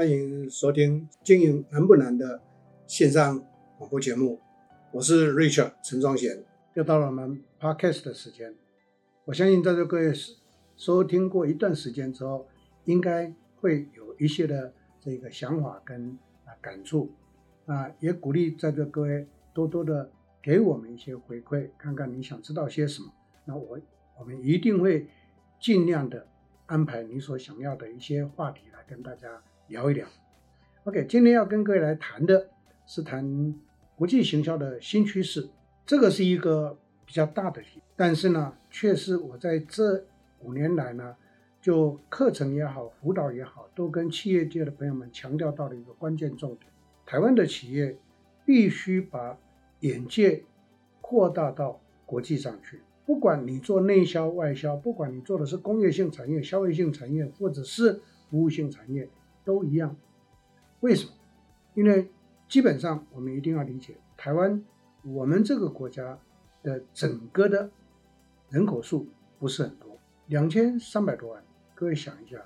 欢迎收听《经营难不难》的线上广播节目，我是 Richard 陈宗贤，又到了我们 Podcast 的时间。我相信在座各位收听过一段时间之后，应该会有一些的这个想法跟啊感触啊，也鼓励在座各位多多的给我们一些回馈，看看你想知道些什么。那我我们一定会尽量的安排你所想要的一些话题来跟大家聊一聊。OK，今天要跟各位来谈的是谈国际行销的新趋势，这个是一个比较大的题，但是呢，却是我在这五年来呢，就课程也好，辅导也好，都跟企业界的朋友们强调到了一个关键重点：台湾的企业必须把眼界扩大到国际上去。不管你做内销外销，不管你做的是工业性产业、消费性产业，或者是服务性产业，都一样。为什么？因为基本上我们一定要理解，台湾我们这个国家的整个的人口数不是很多，两千三百多万。各位想一下，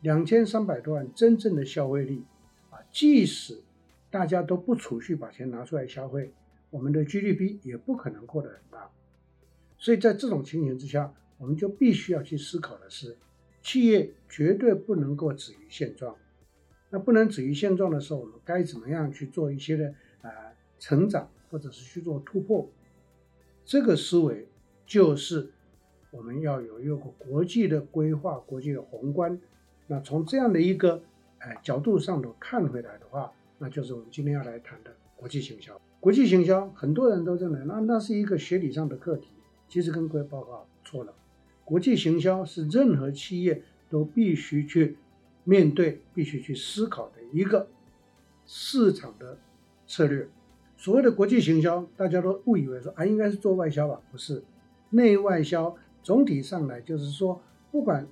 两千三百多万真正的消费力啊，即使大家都不储蓄，把钱拿出来消费，我们的 GDP 也不可能扩得很大。所以在这种情形之下，我们就必须要去思考的是，企业绝对不能够止于现状。那不能止于现状的时候，我们该怎么样去做一些的啊、呃、成长，或者是去做突破？这个思维就是我们要有一个国际的规划、国际的宏观。那从这样的一个呃角度上头看回来的话，那就是我们今天要来谈的国际行销。国际行销，很多人都认为那那是一个学理上的课题。其实跟各位报告错了，国际行销是任何企业都必须去面对、必须去思考的一个市场的策略。所谓的国际行销，大家都误以为说啊，应该是做外销吧？不是，内外销总体上来就是说，不管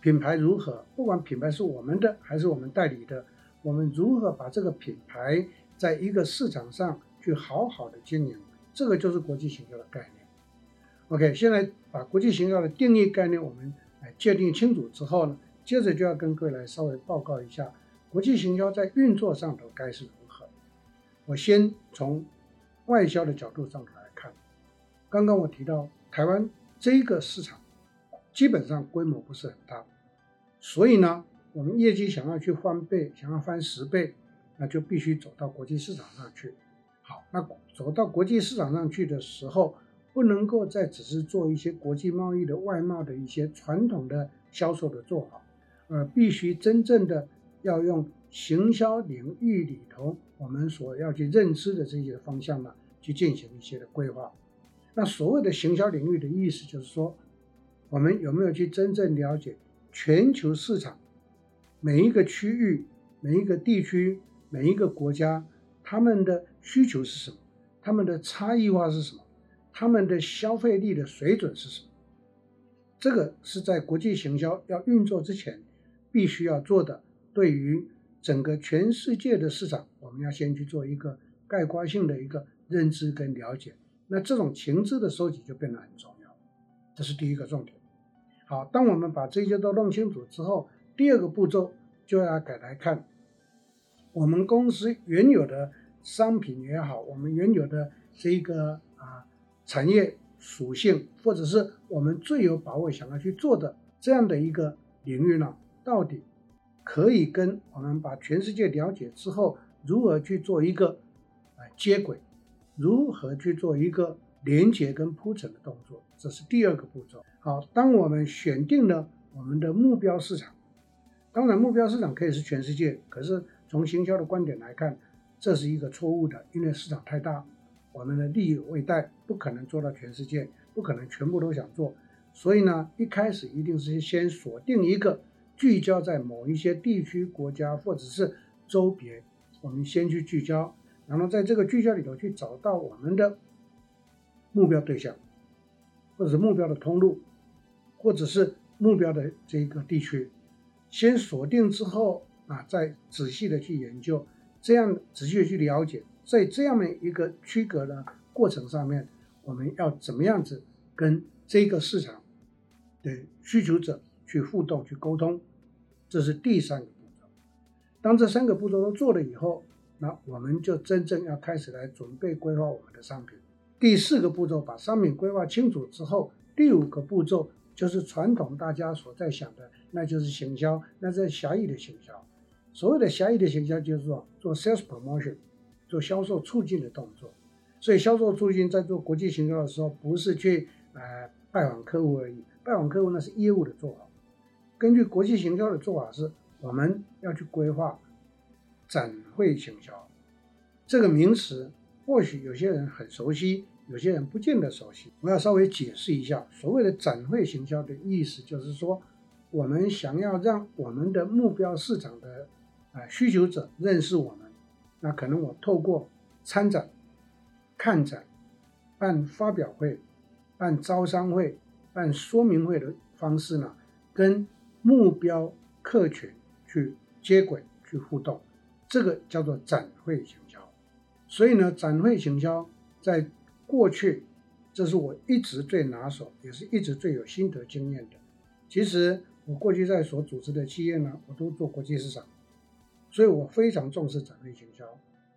品牌如何，不管品牌是我们的还是我们代理的，我们如何把这个品牌在一个市场上去好好的经营，这个就是国际行销的概念。OK，现在把国际行销的定义概念我们来界定清楚之后呢，接着就要跟各位来稍微报告一下国际行销在运作上头该是如何。我先从外销的角度上头来看，刚刚我提到台湾这个市场基本上规模不是很大，所以呢，我们业绩想要去翻倍，想要翻十倍，那就必须走到国际市场上去。好，那走到国际市场上去的时候，不能够再只是做一些国际贸易的外贸的一些传统的销售的做法，而必须真正的要用行销领域里头我们所要去认知的这些方向呢，去进行一些的规划。那所谓的行销领域的意思就是说，我们有没有去真正了解全球市场每一个区域、每一个地区、每一个国家他们的需求是什么，他们的差异化是什么？他们的消费力的水准是什么？这个是在国际行销要运作之前必须要做的。对于整个全世界的市场，我们要先去做一个概括性的一个认知跟了解。那这种情资的收集就变得很重要。这是第一个重点。好，当我们把这些都弄清楚之后，第二个步骤就要改来看我们公司原有的商品也好，我们原有的这个啊。产业属性，或者是我们最有把握想要去做的这样的一个领域呢，到底可以跟我们把全世界了解之后，如何去做一个啊接轨，如何去做一个连接跟铺陈的动作，这是第二个步骤。好，当我们选定了我们的目标市场，当然目标市场可以是全世界，可是从行销的观点来看，这是一个错误的，因为市场太大。我们的力有未逮，不可能做到全世界，不可能全部都想做，所以呢，一开始一定是先锁定一个，聚焦在某一些地区、国家或者是周边，我们先去聚焦，然后在这个聚焦里头去找到我们的目标对象，或者是目标的通路，或者是目标的这个地区，先锁定之后啊，再仔细的去研究，这样仔细的去了解。在这样的一个区隔的过程上面，我们要怎么样子跟这个市场的需求者去互动、去沟通，这是第三个步骤。当这三个步骤都做了以后，那我们就真正要开始来准备规划我们的商品。第四个步骤把商品规划清楚之后，第五个步骤就是传统大家所在想的，那就是行销，那是狭义的行销。所谓的狭义的行销就是说做 sales promotion，做销售促进的动作。所以销售促进在做国际行销的时候，不是去呃拜访客户而已，拜访客户那是业务的做法。根据国际行销的做法是，我们要去规划展会行销这个名词，或许有些人很熟悉，有些人不见得熟悉。我要稍微解释一下，所谓的展会行销的意思，就是说我们想要让我们的目标市场的啊需求者认识我们，那可能我透过参展、看展、办发表会、办招商会、办说明会的方式呢，跟目标客群去接轨、去互动，这个叫做展会行销。所以呢，展会行销在过去，这是我一直最拿手，也是一直最有心得经验的。其实我过去在所组织的企业呢，我都做国际市场，所以我非常重视展会行销，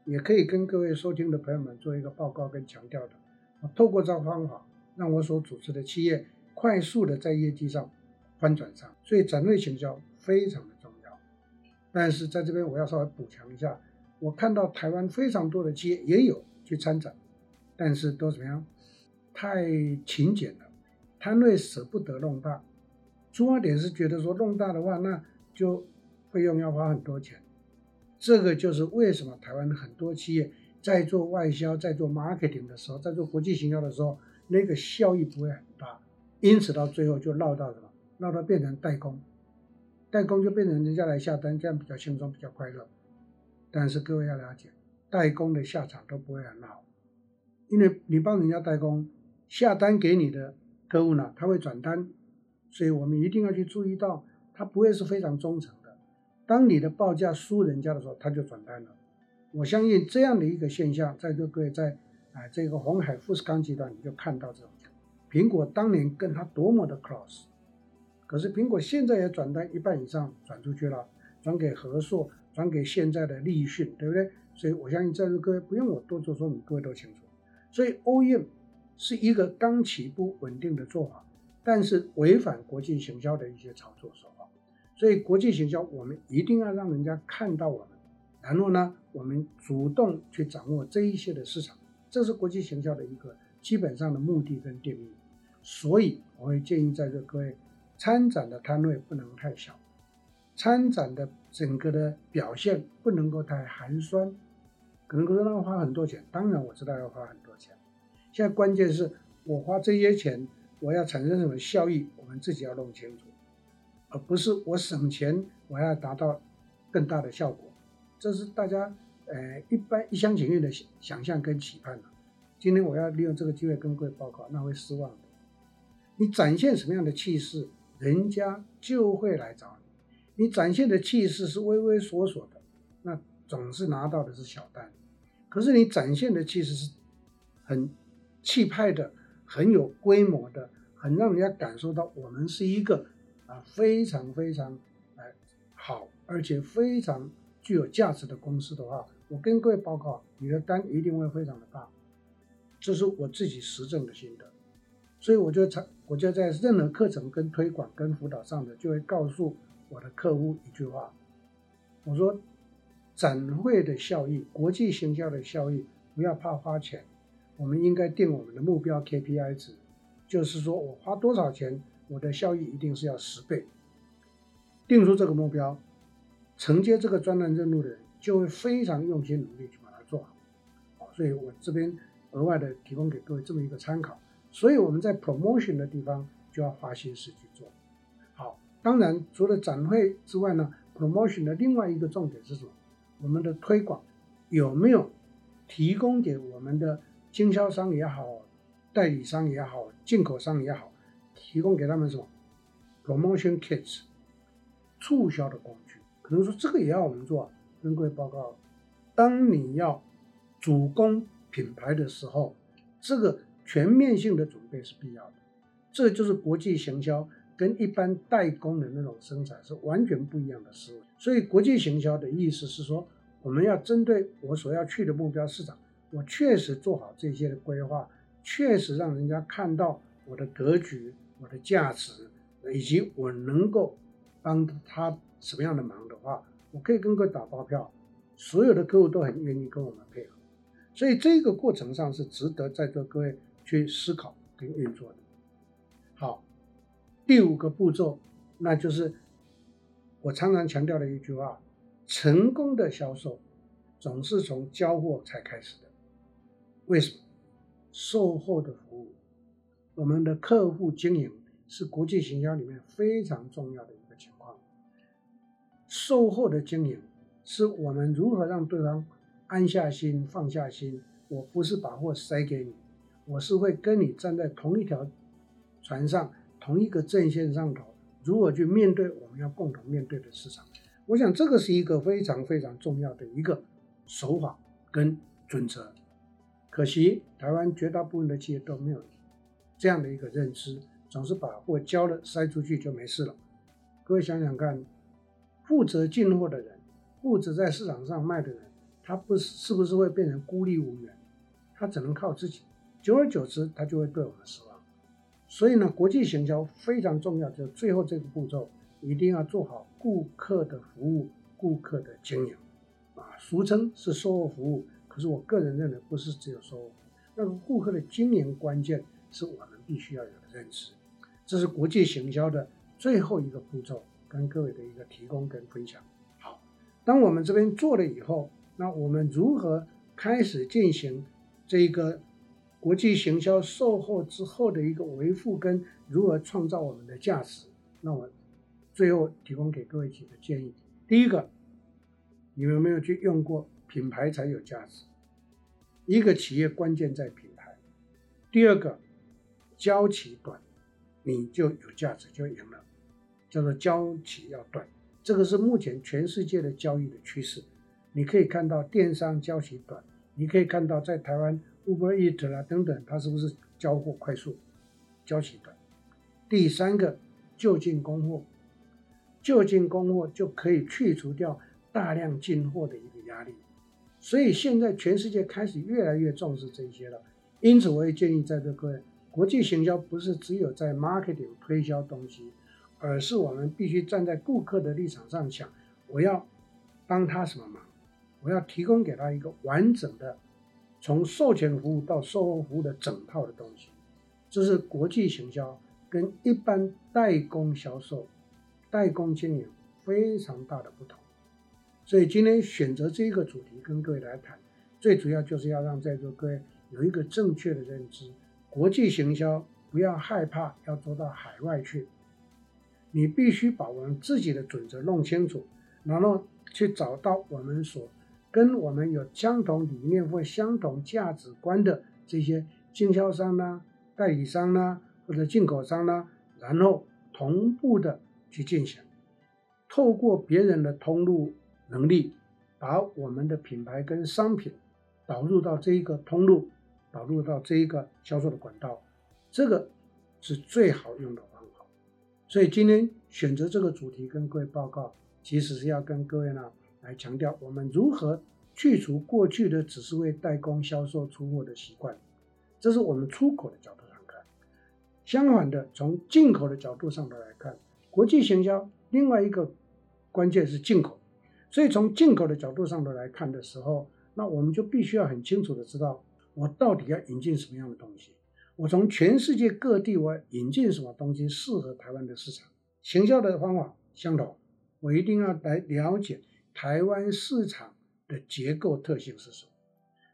也可以跟各位收听的朋友们做一个报告跟强调的。我透过这个方法，让我所组织的企业快速的在业绩上。翻转上，所以展会行销非常的重要。但是在这边我要稍微补强一下，我看到台湾非常多的企业也有去参展，但是都怎么样？太勤俭了，摊位舍不得弄大。出发点是觉得说弄大的话，那就费用要花很多钱。这个就是为什么台湾很多企业在做外销、在做 marketing 的时候，在做国际行销的时候，那个效益不会很大，因此到最后就落到什么？让它变成代工，代工就变成人家来下单，这样比较轻松，比较快乐。但是各位要了解，代工的下场都不会很好，因为你帮人家代工，下单给你的客户呢，他会转单，所以我们一定要去注意到，他不会是非常忠诚的。当你的报价输人家的时候，他就转单了。我相信这样的一个现象，在各位在啊这个红海富士康集团，你就看到这种，苹果当年跟他多么的 close。可是苹果现在也转单一半以上转出去了，转给和硕，转给现在的立讯，对不对？所以我相信在座各位不用我多做说明，各位都清楚。所以 OEM 是一个刚起步稳定的做法，但是违反国际行销的一些操作手法。所以国际行销我们一定要让人家看到我们，然后呢，我们主动去掌握这一些的市场，这是国际行销的一个基本上的目的跟定义。所以我会建议在座各位。参展的摊位不能太小，参展的整个的表现不能够太寒酸，可能可能要花很多钱。当然我知道要花很多钱，现在关键是我花这些钱，我要产生什么效益，我们自己要弄清楚，而不是我省钱，我要达到更大的效果，这是大家呃一般一厢情愿的想象跟期盼。今天我要利用这个机会跟各位报告，那会失望的。你展现什么样的气势？人家就会来找你，你展现的气势是畏畏缩缩的，那总是拿到的是小单。可是你展现的气势是很气派的，很有规模的，很让人家感受到我们是一个啊非常非常哎好，而且非常具有价值的公司的话，我跟各位报告，你的单一定会非常的大，这是我自己实证的心得。所以我就在，我就在任何课程跟推广跟辅导上的，就会告诉我的客户一句话，我说，展会的效益，国际行销的效益，不要怕花钱，我们应该定我们的目标 KPI 值，就是说我花多少钱，我的效益一定是要十倍。定出这个目标，承接这个专栏任务的人，就会非常用心努力去把它做好。所以我这边额外的提供给各位这么一个参考。所以我们在 promotion 的地方就要花心思去做好。当然，除了展会之外呢，promotion 的另外一个重点是什么？我们的推广有没有提供给我们的经销商也好、代理商也好、进口商也好，提供给他们什么 promotion kits 促销的工具？可能说这个也要我们做。啊跟各位报告，当你要主攻品牌的时候，这个。全面性的准备是必要的，这就是国际行销跟一般代工的那种生产是完全不一样的思维。所以国际行销的意思是说，我们要针对我所要去的目标市场，我确实做好这些的规划，确实让人家看到我的格局、我的价值，以及我能够帮他什么样的忙的话，我可以跟各位打包票，所有的客户都很愿意跟我们配合。所以这个过程上是值得在座各位去思考跟运作的。好，第五个步骤，那就是我常常强调的一句话：成功的销售总是从交货才开始的。为什么？售后的服务，我们的客户经营是国际行销里面非常重要的一个情况。售后的经营是我们如何让对方安下心、放下心。我不是把货塞给你，我是会跟你站在同一条船上、同一个阵线上头，如何去面对我们要共同面对的市场。我想这个是一个非常非常重要的一个手法跟准则。可惜台湾绝大部分的企业都没有这样的一个认知，总是把货交了塞出去就没事了。各位想想看，负责进货的人，负责在市场上卖的人，他不是是不是会变成孤立无援？他只能靠自己，久而久之，他就会对我们失望。所以呢，国际行销非常重要，就是最后这个步骤一定要做好顾客的服务、顾客的经营，啊，俗称是售后服务。可是我个人认为，不是只有售后，那个顾客的经营关键是我们必须要有的认知。这是国际行销的最后一个步骤，跟各位的一个提供跟分享。好，当我们这边做了以后，那我们如何开始进行这个国际行销售后之后的一个维护跟如何创造我们的价值？那我最后提供给各位几个建议。第一个，你们有没有去用过品牌才有价值？一个企业关键在品牌。第二个，交期短。你就有价值，就赢了，叫做交期要短，这个是目前全世界的交易的趋势。你可以看到电商交期短，你可以看到在台湾 Uber Eat 啦等等，它是不是交货快速，交期短。第三个，就近供货，就近供货就可以去除掉大量进货的一个压力。所以现在全世界开始越来越重视这些了，因此我也建议在座各位。国际行销不是只有在 marketing 推销东西，而是我们必须站在顾客的立场上想，我要帮他什么忙，我要提供给他一个完整的从售前服务到售后服务的整套的东西。这是国际行销跟一般代工销售、代工经营非常大的不同。所以今天选择这个主题跟各位来谈，最主要就是要让在座各位有一个正确的认知。国际行销不要害怕要做到海外去，你必须把我们自己的准则弄清楚，然后去找到我们所跟我们有相同理念或相同价值观的这些经销商呢、代理商呢或者进口商呢，然后同步的去进行，透过别人的通路能力，把我们的品牌跟商品导入到这一个通路。导入到这一个销售的管道，这个是最好用的方法。所以今天选择这个主题跟各位报告，其实是要跟各位呢来强调，我们如何去除过去的只是为代工销售出货的习惯。这是我们出口的角度上看。相反的，从进口的角度上头来看，国际行销另外一个关键是进口。所以从进口的角度上头来看的时候，那我们就必须要很清楚的知道。我到底要引进什么样的东西？我从全世界各地我引进什么东西适合台湾的市场？行销的方法相同，我一定要来了解台湾市场的结构特性是什么，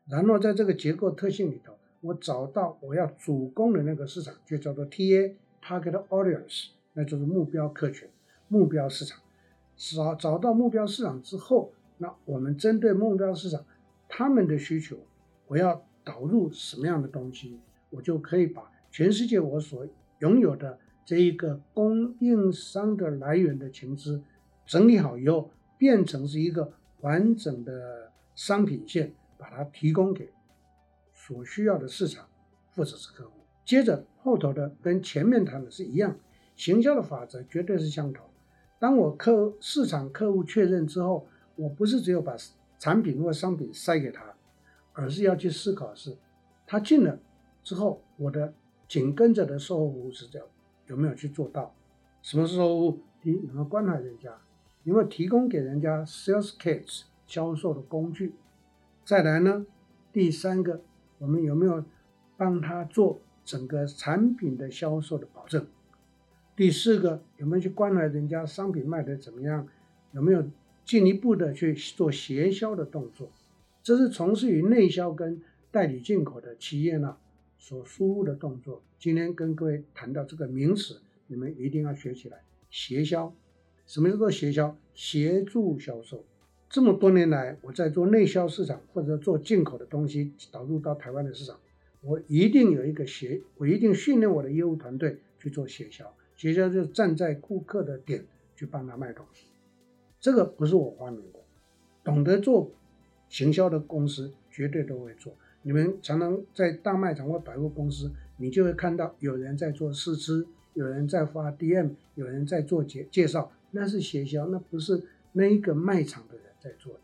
然后在这个结构特性里头，我找到我要主攻的那个市场，就叫做 TA Target Audience，那就是目标客群、目标市场。找找到目标市场之后，那我们针对目标市场他们的需求，我要。导入什么样的东西，我就可以把全世界我所拥有的这一个供应商的来源的情资整理好以后，变成是一个完整的商品线，把它提供给所需要的市场或者是客户。接着后头的跟前面谈的是一样，行销的法则绝对是相同。当我客市场客户确认之后，我不是只有把产品或商品塞给他，而是要去思考是，他进了之后，我的紧跟着的售后服务是这样，有没有去做到？什么是售后服务？第一，有没有关怀人家？有没有提供给人家 sales kits 销售的工具？再来呢，第三个，我们有没有帮他做整个产品的销售的保证？第四个，有没有去关怀人家商品卖的怎么样？有没有进一步的去做协销的动作？这是从事于内销跟代理进口的企业呢所输入的动作。今天跟各位谈到这个名词，你们一定要学起来。协销，什么叫做协销？协助销售。这么多年来，我在做内销市场或者做进口的东西导入到台湾的市场，我一定有一个协，我一定训练我的业务团队去做协销。协销就是站在顾客的点去帮他卖东西，这个不是我发明的，懂得做行销的公司绝对都会做。你们常常在大卖场或百货公司，你就会看到有人在做试吃，有人在发 DM，有人在做介介绍，那是协销，那不是那一个卖场的人在做的。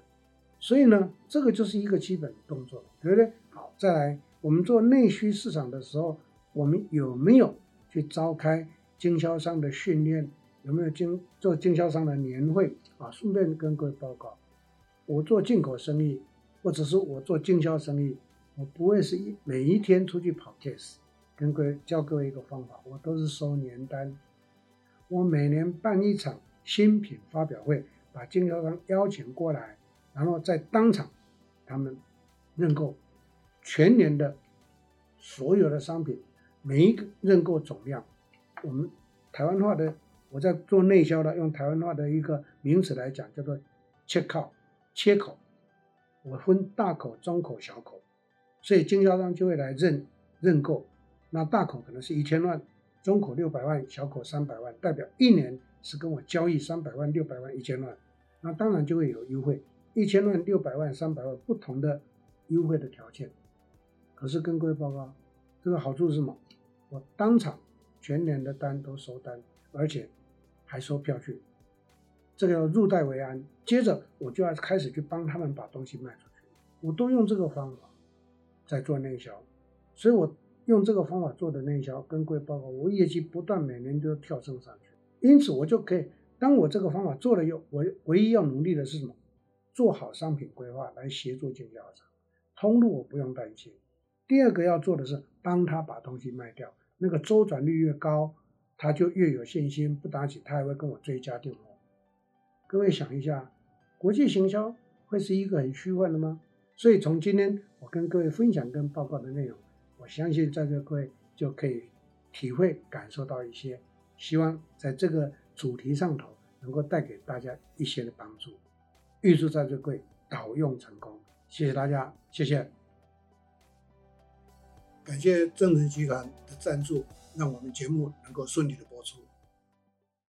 所以呢，这个就是一个基本动作，对不对？好，再来，我们做内需市场的时候，我们有没有去召开？经销商的训练有没有经做经销商的年会啊？顺便跟各位报告，我做进口生意，或者是我做经销生意，我不会是一每一天出去跑 case。跟各位教各位一个方法，我都是收年单。我每年办一场新品发表会，把经销商邀请过来，然后在当场他们认购全年的所有的商品，每一个认购总量。我们台湾话的，我在做内销的，用台湾话的一个名词来讲，叫做切口，切口。我分大口、中口、小口，所以经销商就会来认认购。那大口可能是一千万，中口六百万，小口三百万，代表一年是跟我交易三百万、六百万、一千万。那当然就会有优惠，一千万、六百万、三百万不同的优惠的条件。可是跟各位报告，这个好处是什么？我当场。全年的单都收单，而且还收票据，这个要入袋为安。接着我就要开始去帮他们把东西卖出去，我都用这个方法在做内销，所以我用这个方法做的内销，跟各位报告，我业绩不断，每年都要跳升上去。因此我就可以，当我这个方法做了以后，我唯一要努力的是什么？做好商品规划来协助经销商，通路我不用担心。第二个要做的是帮他把东西卖掉。那个周转率越高，他就越有信心，不打紧，他还会跟我追加订货。各位想一下，国际行销会是一个很虚幻的吗？所以从今天我跟各位分享跟报告的内容，我相信在座各位就可以体会感受到一些，希望在这个主题上头能够带给大家一些的帮助。预祝在最贵导用成功，谢谢大家，谢谢。感谢正成集团的赞助，让我们节目能够顺利的播。